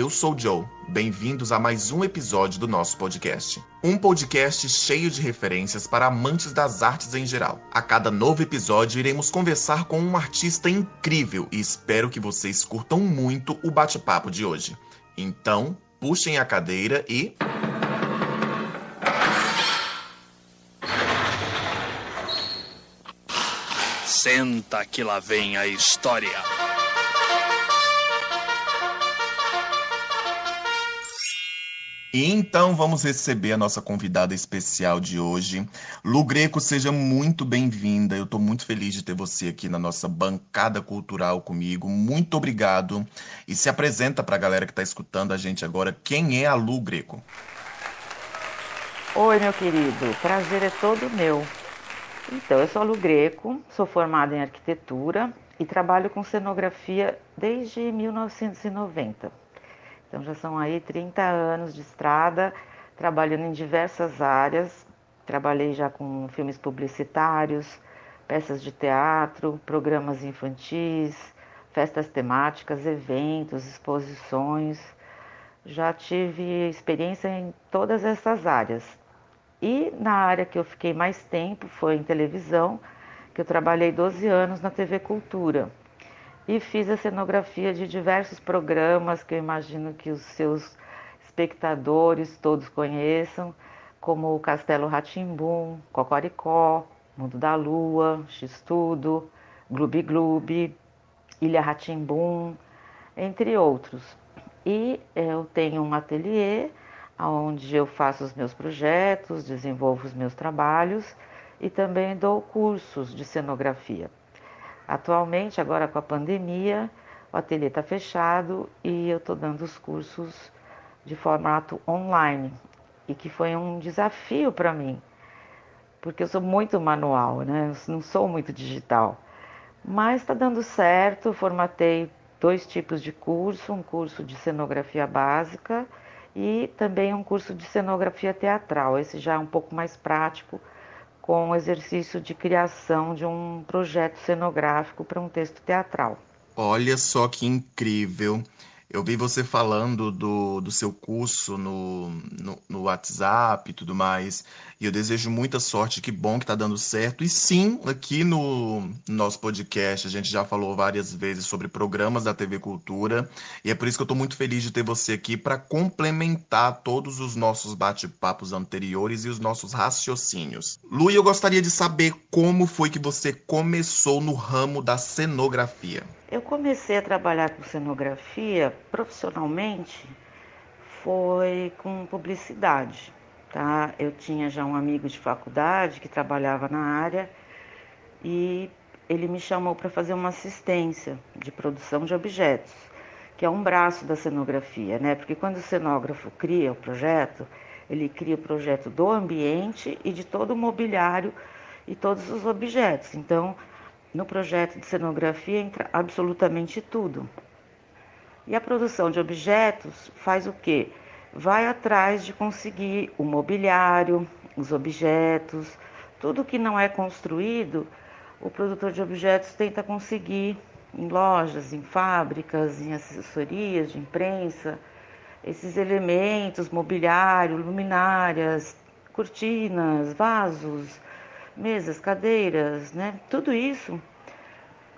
eu sou Joe. Bem-vindos a mais um episódio do nosso podcast. Um podcast cheio de referências para amantes das artes em geral. A cada novo episódio, iremos conversar com um artista incrível e espero que vocês curtam muito o bate-papo de hoje. Então, puxem a cadeira e. Senta que lá vem a história. Então vamos receber a nossa convidada especial de hoje. Lu Greco, seja muito bem-vinda. Eu estou muito feliz de ter você aqui na nossa bancada cultural comigo. Muito obrigado. E se apresenta para a galera que está escutando a gente agora. Quem é a Lu Greco? Oi, meu querido. Prazer é todo meu. Então, eu sou a Lu Greco, sou formada em arquitetura e trabalho com cenografia desde 1990. Então já são aí 30 anos de estrada, trabalhando em diversas áreas. Trabalhei já com filmes publicitários, peças de teatro, programas infantis, festas temáticas, eventos, exposições. Já tive experiência em todas essas áreas. E na área que eu fiquei mais tempo foi em televisão, que eu trabalhei 12 anos na TV Cultura e fiz a cenografia de diversos programas que eu imagino que os seus espectadores todos conheçam, como o Castelo Ratimbum, Cocoricó, Mundo da Lua, X-Tudo, Gloob Gloob, Ilha Ratimbum, entre outros. E eu tenho um ateliê onde eu faço os meus projetos, desenvolvo os meus trabalhos e também dou cursos de cenografia. Atualmente, agora com a pandemia, o ateliê está fechado e eu estou dando os cursos de formato online e que foi um desafio para mim, porque eu sou muito manual, né? Eu não sou muito digital. Mas está dando certo, formatei dois tipos de curso, um curso de cenografia básica e também um curso de cenografia teatral. Esse já é um pouco mais prático, com o exercício de criação de um projeto cenográfico para um texto teatral. Olha só que incrível! Eu vi você falando do, do seu curso no, no, no WhatsApp e tudo mais. E eu desejo muita sorte, que bom que tá dando certo. E sim, aqui no nosso podcast a gente já falou várias vezes sobre programas da TV Cultura. E é por isso que eu tô muito feliz de ter você aqui para complementar todos os nossos bate-papos anteriores e os nossos raciocínios. Lu, eu gostaria de saber como foi que você começou no ramo da cenografia. Eu comecei a trabalhar com cenografia profissionalmente foi com publicidade, tá? Eu tinha já um amigo de faculdade que trabalhava na área e ele me chamou para fazer uma assistência de produção de objetos, que é um braço da cenografia, né? Porque quando o cenógrafo cria o projeto, ele cria o projeto do ambiente e de todo o mobiliário e todos os objetos. Então, no projeto de cenografia entra absolutamente tudo. E a produção de objetos faz o quê? Vai atrás de conseguir o mobiliário, os objetos, tudo que não é construído, o produtor de objetos tenta conseguir em lojas, em fábricas, em assessorias de imprensa, esses elementos, mobiliário, luminárias, cortinas, vasos, mesas, cadeiras, né? Tudo isso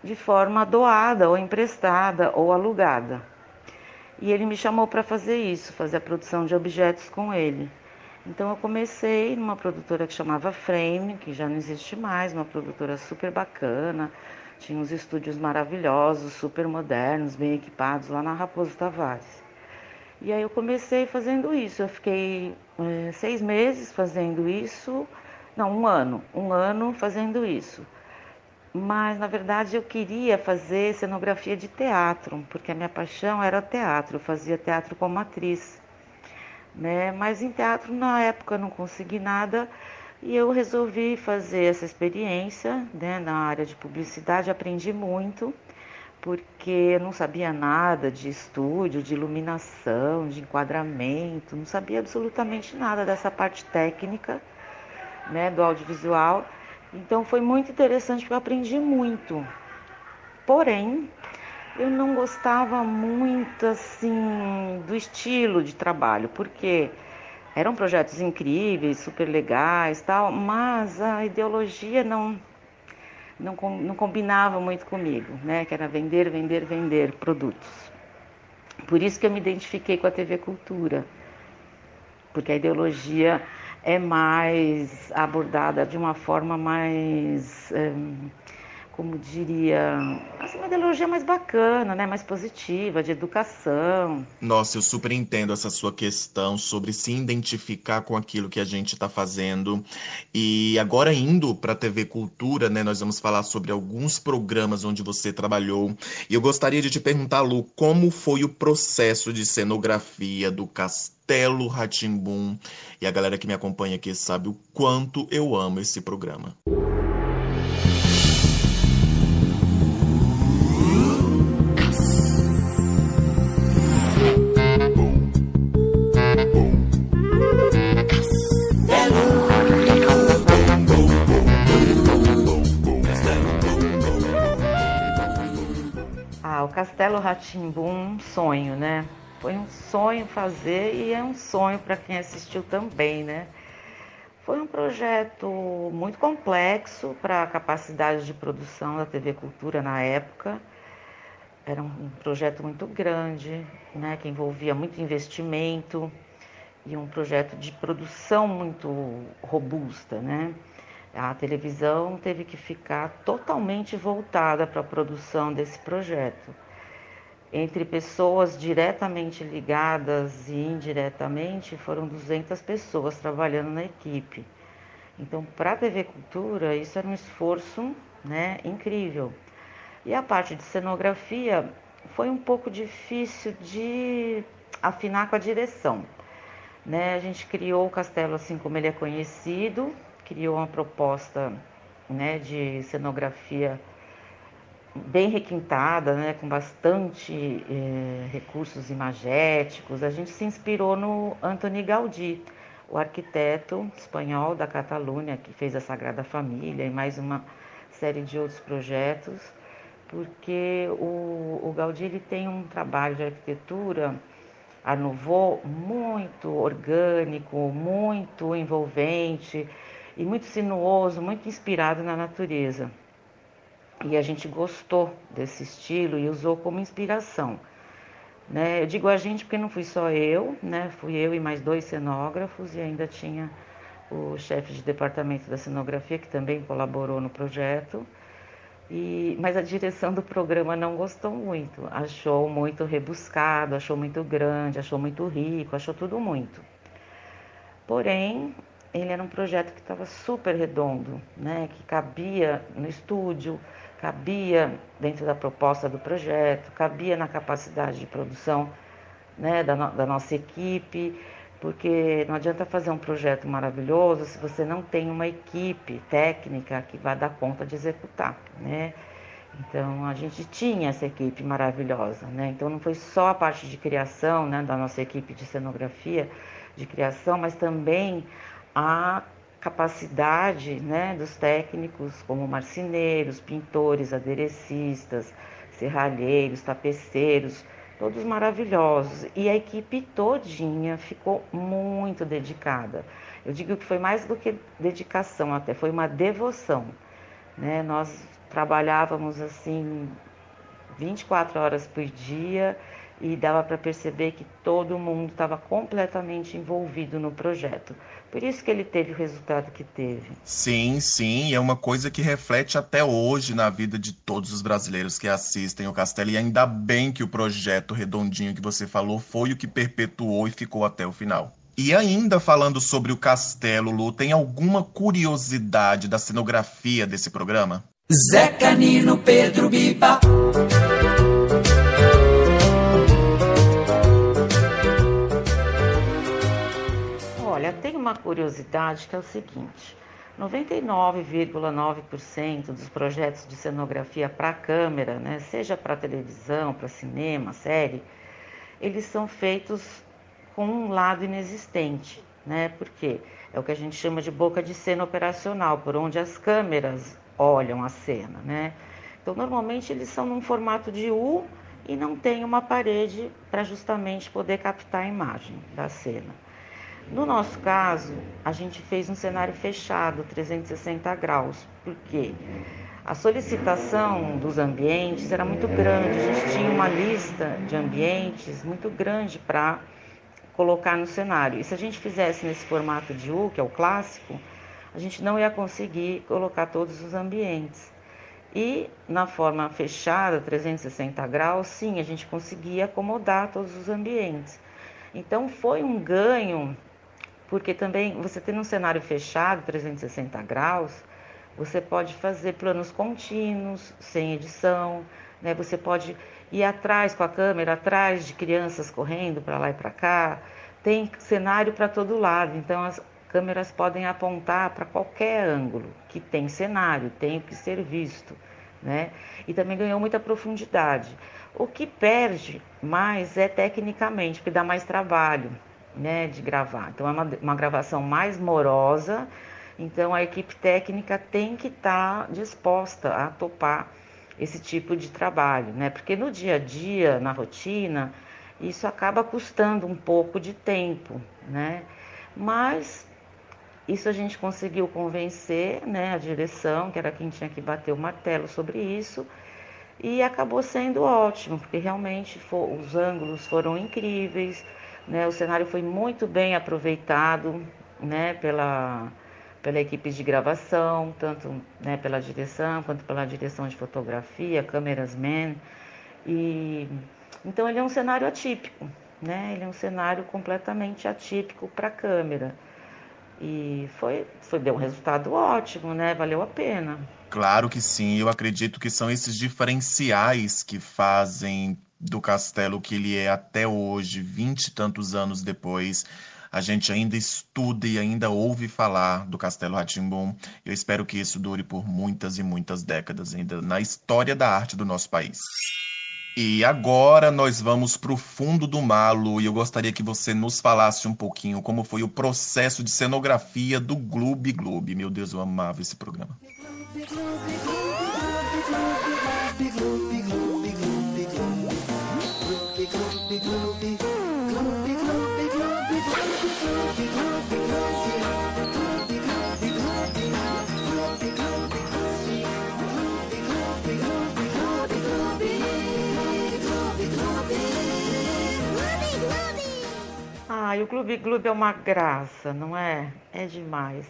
de forma doada ou emprestada ou alugada. E ele me chamou para fazer isso, fazer a produção de objetos com ele. Então eu comecei numa produtora que chamava Frame, que já não existe mais, uma produtora super bacana, tinha uns estúdios maravilhosos, super modernos, bem equipados lá na Raposo Tavares. E aí eu comecei fazendo isso. Eu fiquei é, seis meses fazendo isso não, um ano, um ano fazendo isso. Mas na verdade eu queria fazer cenografia de teatro, porque a minha paixão era teatro, eu fazia teatro como atriz. Né? Mas em teatro na época não consegui nada e eu resolvi fazer essa experiência né, na área de publicidade, aprendi muito, porque eu não sabia nada de estúdio, de iluminação, de enquadramento, não sabia absolutamente nada dessa parte técnica né, do audiovisual. Então foi muito interessante porque eu aprendi muito. Porém, eu não gostava muito assim do estilo de trabalho, porque eram projetos incríveis, super legais, tal, mas a ideologia não não, não combinava muito comigo, né? Que era vender, vender, vender produtos. Por isso que eu me identifiquei com a TV Cultura, porque a ideologia é mais abordada de uma forma mais hum, como diria, assim, uma ideologia mais bacana, né? mais positiva, de educação. Nossa, eu super entendo essa sua questão sobre se identificar com aquilo que a gente está fazendo. E agora indo para a TV Cultura, né, nós vamos falar sobre alguns programas onde você trabalhou. E eu gostaria de te perguntar, Lu, como foi o processo de cenografia do Castelo Ratimbum? E a galera que me acompanha aqui sabe o quanto eu amo esse programa. Castelo Ratimbum, um sonho, né? Foi um sonho fazer e é um sonho para quem assistiu também, né? Foi um projeto muito complexo para a capacidade de produção da TV Cultura na época. Era um projeto muito grande, né, que envolvia muito investimento e um projeto de produção muito robusta, né? A televisão teve que ficar totalmente voltada para a produção desse projeto. Entre pessoas diretamente ligadas e indiretamente, foram 200 pessoas trabalhando na equipe. Então, para a TV Cultura, isso era um esforço né, incrível. E a parte de cenografia foi um pouco difícil de afinar com a direção. Né? A gente criou o castelo assim como ele é conhecido, criou uma proposta né, de cenografia bem requintada, né, com bastante eh, recursos imagéticos. A gente se inspirou no Antoni Gaudí, o arquiteto espanhol da Catalunha, que fez a Sagrada Família e mais uma série de outros projetos, porque o, o Gaudí ele tem um trabalho de arquitetura a Nouveau muito orgânico, muito envolvente e muito sinuoso, muito inspirado na natureza. E a gente gostou desse estilo e usou como inspiração. Né? Eu digo a gente porque não fui só eu, né? fui eu e mais dois cenógrafos e ainda tinha o chefe de departamento da cenografia que também colaborou no projeto. E, mas a direção do programa não gostou muito, achou muito rebuscado, achou muito grande, achou muito rico, achou tudo muito. Porém, ele era um projeto que estava super redondo, né? que cabia no estúdio, cabia dentro da proposta do projeto, cabia na capacidade de produção né? da, no, da nossa equipe, porque não adianta fazer um projeto maravilhoso se você não tem uma equipe técnica que vai dar conta de executar, né? Então a gente tinha essa equipe maravilhosa, né? Então não foi só a parte de criação, né, da nossa equipe de cenografia, de criação, mas também a capacidade né, dos técnicos, como marceneiros, pintores, aderecistas, serralheiros, tapeceiros, todos maravilhosos. E a equipe todinha ficou muito dedicada. Eu digo que foi mais do que dedicação, até foi uma devoção. Né? Nós trabalhávamos assim 24 horas por dia e dava para perceber que todo mundo estava completamente envolvido no projeto. Por isso que ele teve o resultado que teve. Sim, sim, é uma coisa que reflete até hoje na vida de todos os brasileiros que assistem o Castelo. E ainda bem que o projeto redondinho que você falou foi o que perpetuou e ficou até o final. E ainda falando sobre o Castelo, Lu, tem alguma curiosidade da cenografia desse programa? Zé Canino, Pedro Biba. Uma curiosidade que é o seguinte: 99,9% dos projetos de cenografia para câmera, né, seja para televisão, para cinema, série, eles são feitos com um lado inexistente, né? Porque é o que a gente chama de boca de cena operacional, por onde as câmeras olham a cena, né? Então, normalmente eles são num formato de U e não tem uma parede para justamente poder captar a imagem da cena. No nosso caso, a gente fez um cenário fechado, 360 graus, porque a solicitação dos ambientes era muito grande, a gente tinha uma lista de ambientes muito grande para colocar no cenário. E se a gente fizesse nesse formato de U, que é o clássico, a gente não ia conseguir colocar todos os ambientes. E na forma fechada, 360 graus, sim, a gente conseguia acomodar todos os ambientes. Então foi um ganho porque também você tendo um cenário fechado, 360 graus, você pode fazer planos contínuos, sem edição, né? Você pode ir atrás com a câmera, atrás de crianças correndo para lá e para cá. Tem cenário para todo lado, então as câmeras podem apontar para qualquer ângulo que tem cenário, tem que ser visto, né? E também ganhou muita profundidade. O que perde mais é tecnicamente, porque dá mais trabalho né, de gravar. Então é uma, uma gravação mais morosa, então a equipe técnica tem que estar tá disposta a topar esse tipo de trabalho, né? Porque no dia a dia, na rotina, isso acaba custando um pouco de tempo, né? Mas isso a gente conseguiu convencer, né, a direção, que era quem tinha que bater o martelo sobre isso, e acabou sendo ótimo, porque realmente os ângulos foram incríveis, né? O cenário foi muito bem aproveitado né, pela, pela equipe de gravação, tanto né, pela direção quanto pela direção de fotografia, câmeras man. E, então ele é um cenário atípico, né? ele é um cenário completamente atípico para a câmera. E foi, foi, deu um resultado ótimo, né? Valeu a pena. Claro que sim, eu acredito que são esses diferenciais que fazem do castelo que ele é até hoje, vinte e tantos anos depois. A gente ainda estuda e ainda ouve falar do Castelo Ratimbum. Eu espero que isso dure por muitas e muitas décadas ainda na história da arte do nosso país. E agora nós vamos para o fundo do malo e eu gostaria que você nos falasse um pouquinho como foi o processo de cenografia do Gloob Gloob. Meu Deus, eu amava esse programa. Ai, o Clube Clube é uma graça, não é? É demais.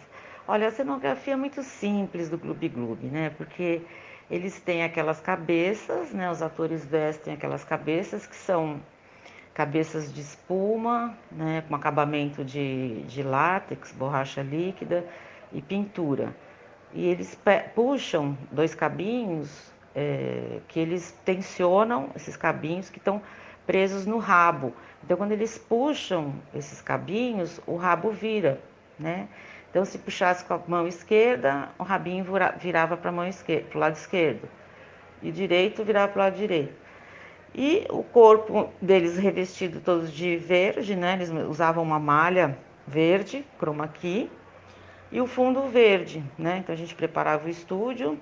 Olha, a cenografia é muito simples do Clube Clube, né? Porque eles têm aquelas cabeças, né? Os atores vestem aquelas cabeças que são cabeças de espuma, né, com acabamento de, de látex, borracha líquida e pintura. E eles puxam dois cabinhos é, que eles tensionam, esses cabinhos que estão presos no rabo. Então, quando eles puxam esses cabinhos, o rabo vira, né? Então, se puxasse com a mão esquerda, o rabinho virava para o lado esquerdo. E direito virava para o lado direito. E o corpo deles revestido todos de verde, né? Eles usavam uma malha verde, chroma key, e o fundo verde, né? Então a gente preparava o estúdio,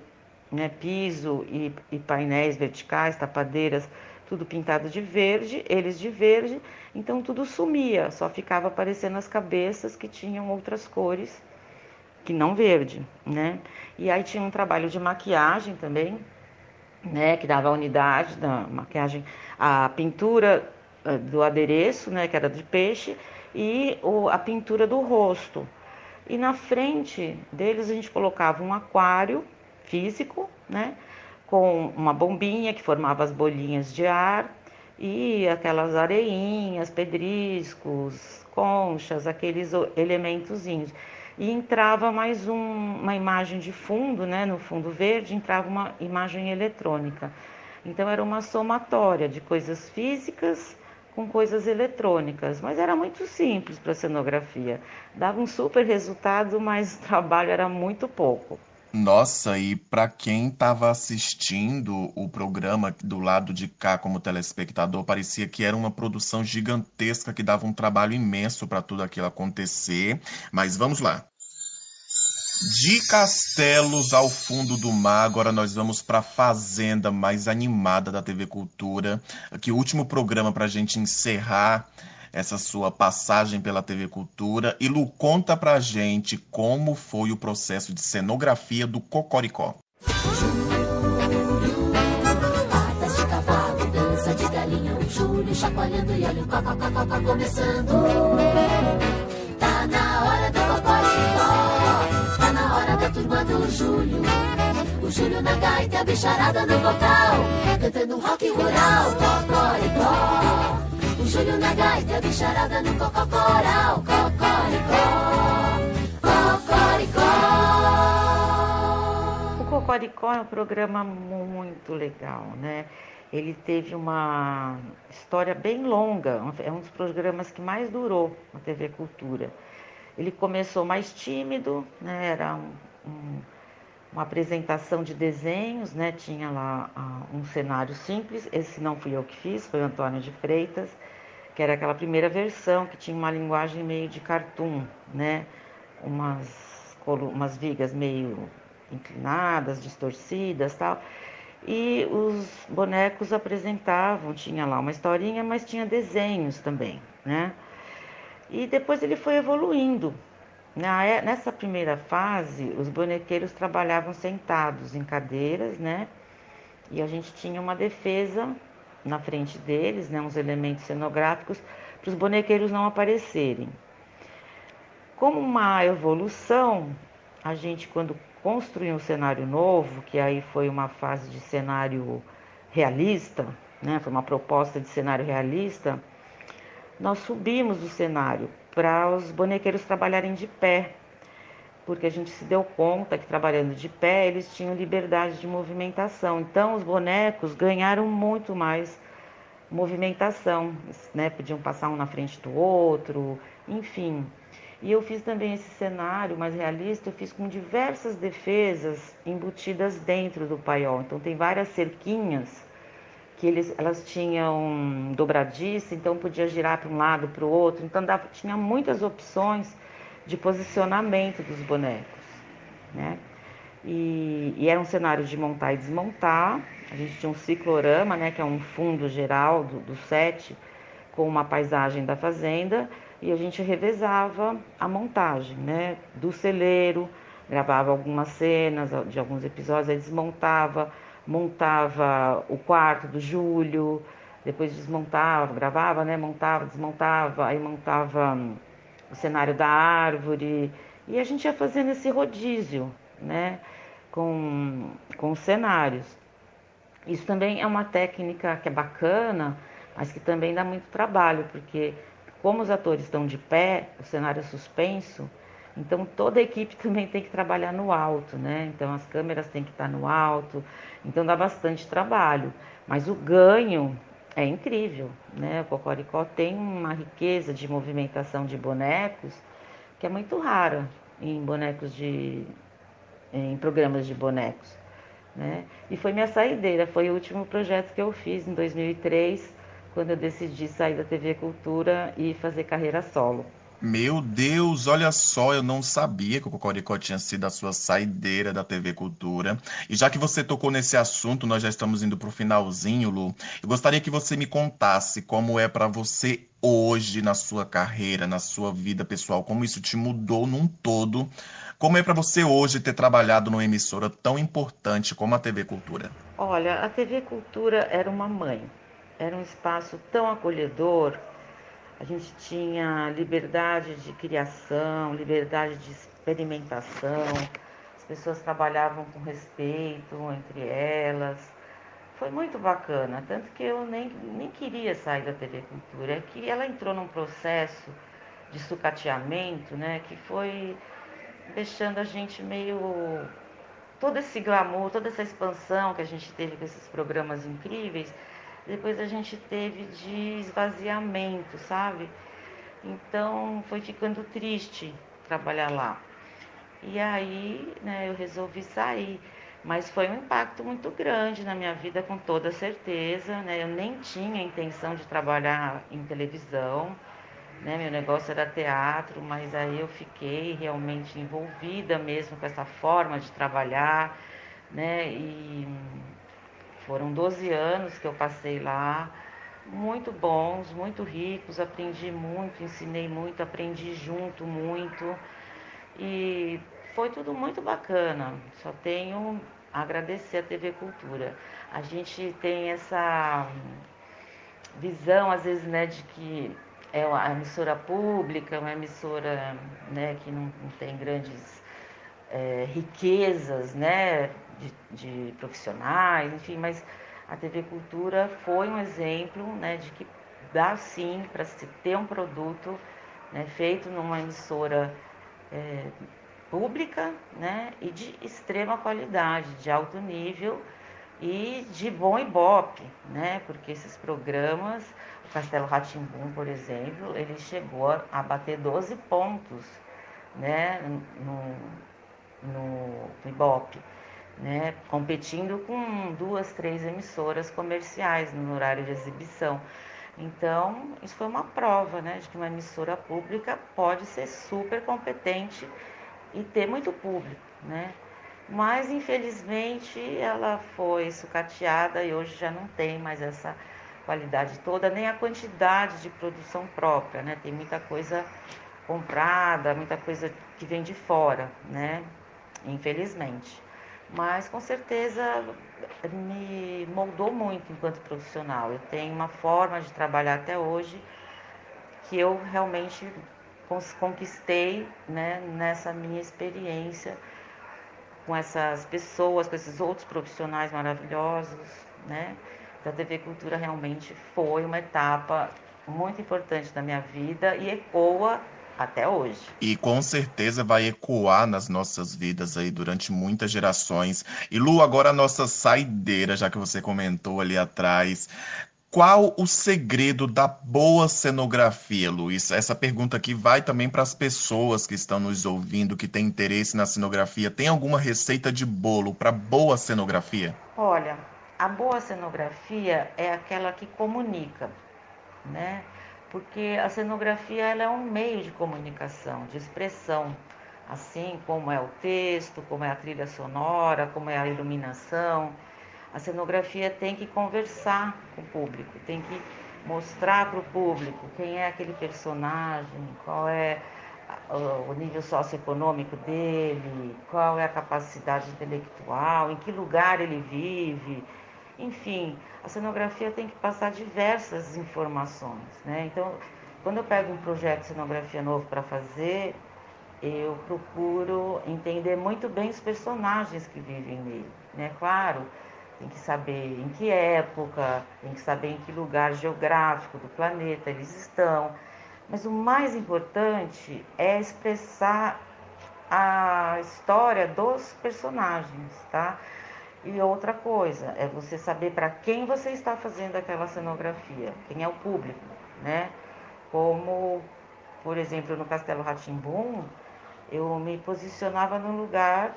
né? Piso e, e painéis verticais, tapadeiras, tudo pintado de verde, eles de verde, então tudo sumia, só ficava aparecendo as cabeças que tinham outras cores que não verde, né? E aí tinha um trabalho de maquiagem também, né, que dava a unidade da maquiagem, a pintura eh, do adereço, né, que era de peixe, e o, a pintura do rosto. E na frente deles a gente colocava um aquário físico, né, com uma bombinha que formava as bolinhas de ar e aquelas areinhas, pedriscos, conchas, aqueles elementozinhos e entrava mais um, uma imagem de fundo, né, no fundo verde, entrava uma imagem eletrônica. Então era uma somatória de coisas físicas com coisas eletrônicas, mas era muito simples para a cenografia. Dava um super resultado, mas o trabalho era muito pouco. Nossa, e para quem estava assistindo o programa do lado de cá como telespectador, parecia que era uma produção gigantesca que dava um trabalho imenso para tudo aquilo acontecer. Mas vamos lá. De castelos ao fundo do mar, agora nós vamos para a fazenda mais animada da TV Cultura. Aqui o último programa para a gente encerrar essa sua passagem pela TV Cultura. E Lu, conta pra gente como foi o processo de cenografia do Cocoricó. Júlio chacoalhando e olha o cocó, começando. Tá na hora do cocoricó, tá na hora da turma do Júlio. O Júlio na gaita, a bicharada no vocal, cantando rock rural, cocoricó. Júlio na gaita, bicharada no cococoral, cocoricó, cocoricó. O Cocoricó é um programa muito legal, né? Ele teve uma história bem longa, é um dos programas que mais durou na TV Cultura. Ele começou mais tímido, né? era um, um, uma apresentação de desenhos, né? tinha lá uh, um cenário simples, esse não fui eu que fiz, foi o Antônio de Freitas, que era aquela primeira versão que tinha uma linguagem meio de cartoon, né? umas, umas vigas meio inclinadas, distorcidas tal. E os bonecos apresentavam, tinha lá uma historinha, mas tinha desenhos também, né? E depois ele foi evoluindo. Nessa primeira fase, os bonequeiros trabalhavam sentados em cadeiras, né? E a gente tinha uma defesa na frente deles, né? Uns elementos cenográficos para os bonequeiros não aparecerem. Como uma evolução, a gente quando construir um cenário novo, que aí foi uma fase de cenário realista, né? foi uma proposta de cenário realista, nós subimos o cenário para os bonequeiros trabalharem de pé, porque a gente se deu conta que trabalhando de pé eles tinham liberdade de movimentação. Então os bonecos ganharam muito mais movimentação, né? Podiam passar um na frente do outro, enfim. E eu fiz também esse cenário mais realista, eu fiz com diversas defesas embutidas dentro do paiol. Então tem várias cerquinhas que eles, elas tinham dobradiça, então podia girar para um lado, para o outro. Então dava, tinha muitas opções de posicionamento dos bonecos, né? E, e, era um cenário de montar e desmontar. A gente tinha um ciclorama, né, que é um fundo geral do, do set, com uma paisagem da fazenda e a gente revezava a montagem, né? Do celeiro, gravava algumas cenas de alguns episódios, aí desmontava, montava o quarto do Júlio, depois desmontava, gravava, né? Montava, desmontava, aí montava hum, o cenário da árvore e a gente ia fazendo esse rodízio, né? Com, com os cenários. Isso também é uma técnica que é bacana, mas que também dá muito trabalho, porque como os atores estão de pé, o cenário é suspenso, então toda a equipe também tem que trabalhar no alto, né? Então as câmeras têm que estar no alto, então dá bastante trabalho. Mas o ganho é incrível, né? O Cocoricó tem uma riqueza de movimentação de bonecos que é muito rara em bonecos de em programas de bonecos, né? E foi minha saideira, foi o último projeto que eu fiz em 2003 quando eu decidi sair da TV Cultura e fazer carreira solo. Meu Deus, olha só, eu não sabia que o Cocoricó tinha sido a sua saideira da TV Cultura. E já que você tocou nesse assunto, nós já estamos indo para o finalzinho, Lu. Eu gostaria que você me contasse como é para você hoje na sua carreira, na sua vida pessoal, como isso te mudou num todo. Como é para você hoje ter trabalhado numa emissora tão importante como a TV Cultura? Olha, a TV Cultura era uma mãe era um espaço tão acolhedor. A gente tinha liberdade de criação, liberdade de experimentação. As pessoas trabalhavam com respeito entre elas. Foi muito bacana, tanto que eu nem, nem queria sair da TV Cultura. É que ela entrou num processo de sucateamento, né, que foi deixando a gente meio todo esse glamour, toda essa expansão que a gente teve com esses programas incríveis, depois a gente teve de esvaziamento, sabe? Então foi ficando triste trabalhar lá. E aí, né, eu resolvi sair. Mas foi um impacto muito grande na minha vida, com toda certeza. Né? Eu nem tinha intenção de trabalhar em televisão. né? Meu negócio era teatro, mas aí eu fiquei realmente envolvida mesmo com essa forma de trabalhar, né? E foram 12 anos que eu passei lá, muito bons, muito ricos, aprendi muito, ensinei muito, aprendi junto muito. E foi tudo muito bacana. Só tenho a agradecer a TV Cultura. A gente tem essa visão, às vezes, né, de que é uma emissora pública, uma emissora né, que não, não tem grandes é, riquezas né, de, de, profissionais, enfim, mas a TV Cultura foi um exemplo né, de que dá sim para se ter um produto né, feito numa emissora é, pública né, e de extrema qualidade, de alto nível e de bom ibope, né, porque esses programas Castelo Ratimbum, por exemplo, ele chegou a bater 12 pontos né, no, no, no Ibope, né, competindo com duas, três emissoras comerciais no horário de exibição. Então, isso foi uma prova né, de que uma emissora pública pode ser super competente e ter muito público. Né? Mas, infelizmente, ela foi sucateada e hoje já não tem mais essa qualidade toda, nem a quantidade de produção própria, né? Tem muita coisa comprada, muita coisa que vem de fora, né? Infelizmente. Mas com certeza me moldou muito enquanto profissional. Eu tenho uma forma de trabalhar até hoje que eu realmente conquistei né, nessa minha experiência com essas pessoas, com esses outros profissionais maravilhosos, né? da TV Cultura realmente foi uma etapa muito importante da minha vida e ecoa até hoje. E com certeza vai ecoar nas nossas vidas aí durante muitas gerações. E Lu, agora a nossa saideira, já que você comentou ali atrás. Qual o segredo da boa cenografia, Luiz? Essa pergunta aqui vai também para as pessoas que estão nos ouvindo, que têm interesse na cenografia. Tem alguma receita de bolo para boa cenografia? Olha, a boa cenografia é aquela que comunica, né? Porque a cenografia ela é um meio de comunicação, de expressão, assim como é o texto, como é a trilha sonora, como é a iluminação. A cenografia tem que conversar com o público, tem que mostrar para o público quem é aquele personagem, qual é o nível socioeconômico dele, qual é a capacidade intelectual, em que lugar ele vive, enfim, a cenografia tem que passar diversas informações, né? Então, quando eu pego um projeto de cenografia novo para fazer, eu procuro entender muito bem os personagens que vivem nele, né? Claro, tem que saber em que época, tem que saber em que lugar geográfico do planeta eles estão, mas o mais importante é expressar a história dos personagens, tá? E outra coisa é você saber para quem você está fazendo aquela cenografia, quem é o público, né? Como, por exemplo, no Castelo Ratimbum, eu me posicionava no lugar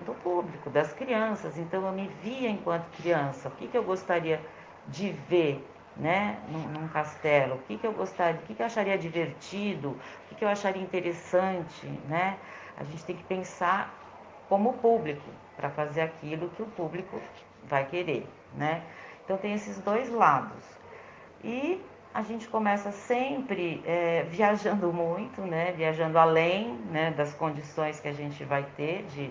do público, das crianças. Então eu me via enquanto criança. O que, que eu gostaria de ver, né, num, num castelo? O que, que eu gostaria, o que, que eu acharia divertido? O que, que eu acharia interessante, né? A gente tem que pensar como público para fazer aquilo que o público vai querer, né? Então tem esses dois lados. E a gente começa sempre é, viajando muito, né? Viajando além né, das condições que a gente vai ter de,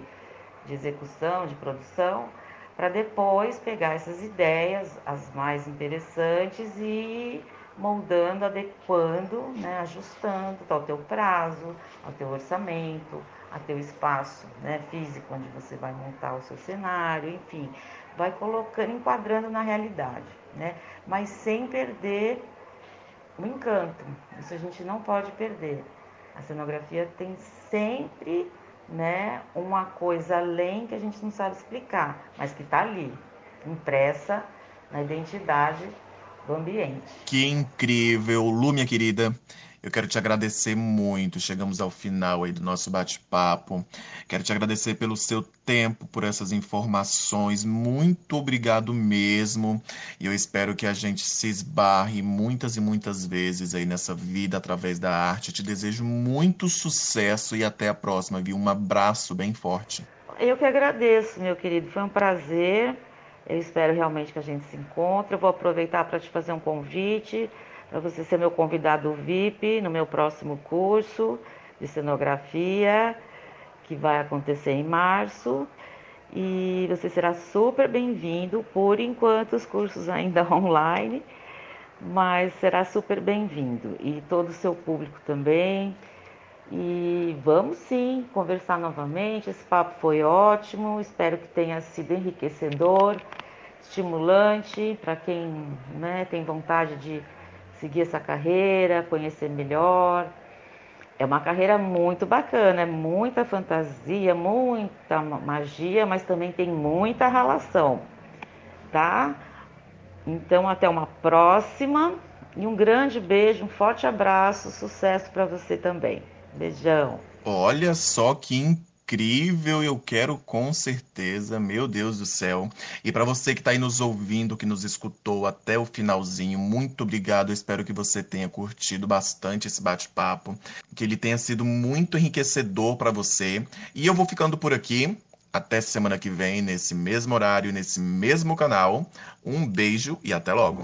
de execução, de produção, para depois pegar essas ideias, as mais interessantes, e moldando, adequando, né, ajustando ao teu prazo, ao teu orçamento, a teu espaço né, físico onde você vai montar o seu cenário, enfim, vai colocando, enquadrando na realidade, né? Mas sem perder o encanto. Isso a gente não pode perder. A cenografia tem sempre né, uma coisa além que a gente não sabe explicar, mas que está ali, impressa na identidade do ambiente. Que incrível, Lu, minha querida. Eu quero te agradecer muito. Chegamos ao final aí do nosso bate-papo. Quero te agradecer pelo seu tempo, por essas informações. Muito obrigado mesmo. E eu espero que a gente se esbarre muitas e muitas vezes aí nessa vida através da arte. Eu te desejo muito sucesso e até a próxima, viu? Um abraço bem forte. Eu que agradeço, meu querido. Foi um prazer. Eu espero realmente que a gente se encontre. Eu vou aproveitar para te fazer um convite para você ser meu convidado VIP no meu próximo curso de cenografia, que vai acontecer em março. E você será super bem-vindo. Por enquanto, os cursos ainda online, mas será super bem-vindo. E todo o seu público também. E vamos sim conversar novamente. Esse papo foi ótimo. Espero que tenha sido enriquecedor, estimulante para quem né, tem vontade de seguir essa carreira, conhecer melhor. É uma carreira muito bacana, é muita fantasia, muita magia, mas também tem muita relação, tá? Então até uma próxima e um grande beijo, um forte abraço, sucesso para você também. Beijão. Olha só que incrível, eu quero com certeza, meu Deus do céu. E para você que está aí nos ouvindo, que nos escutou até o finalzinho, muito obrigado. Eu espero que você tenha curtido bastante esse bate-papo, que ele tenha sido muito enriquecedor para você. E eu vou ficando por aqui. Até semana que vem, nesse mesmo horário, nesse mesmo canal. Um beijo e até logo.